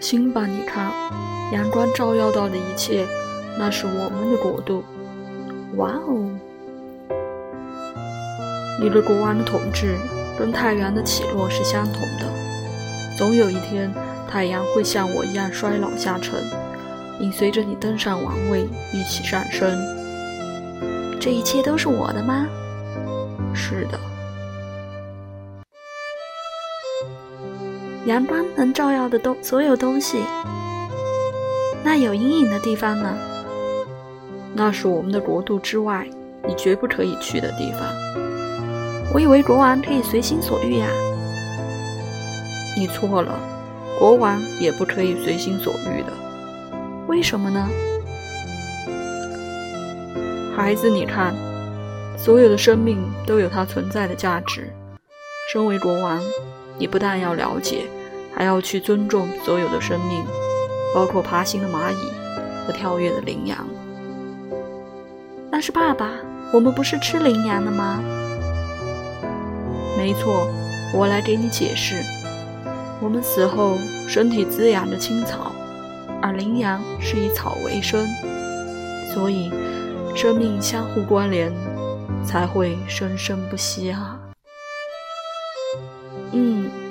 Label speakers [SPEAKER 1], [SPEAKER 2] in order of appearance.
[SPEAKER 1] 星吧，你看，阳光照耀到的一切，那是我们的国度。
[SPEAKER 2] 哇哦！
[SPEAKER 1] 你的国王的统治跟太阳的起落是相同的。总有一天，太阳会像我一样衰老下沉，并随着你登上王位一起上升。
[SPEAKER 2] 这一切都是我的吗？
[SPEAKER 1] 是的。
[SPEAKER 2] 阳光能照耀的东所有东西，那有阴影的地方呢？
[SPEAKER 1] 那是我们的国度之外，你绝不可以去的地方。
[SPEAKER 2] 我以为国王可以随心所欲呀。
[SPEAKER 1] 你错了，国王也不可以随心所欲的。
[SPEAKER 2] 为什么呢？
[SPEAKER 1] 孩子，你看，所有的生命都有它存在的价值。身为国王，你不但要了解。还要去尊重所有的生命，包括爬行的蚂蚁和跳跃的羚羊。
[SPEAKER 2] 但是，爸爸，我们不是吃羚羊的吗？
[SPEAKER 1] 没错，我来给你解释。我们死后身体滋养着青草，而羚羊是以草为生，所以生命相互关联，才会生生不息啊。
[SPEAKER 2] 嗯。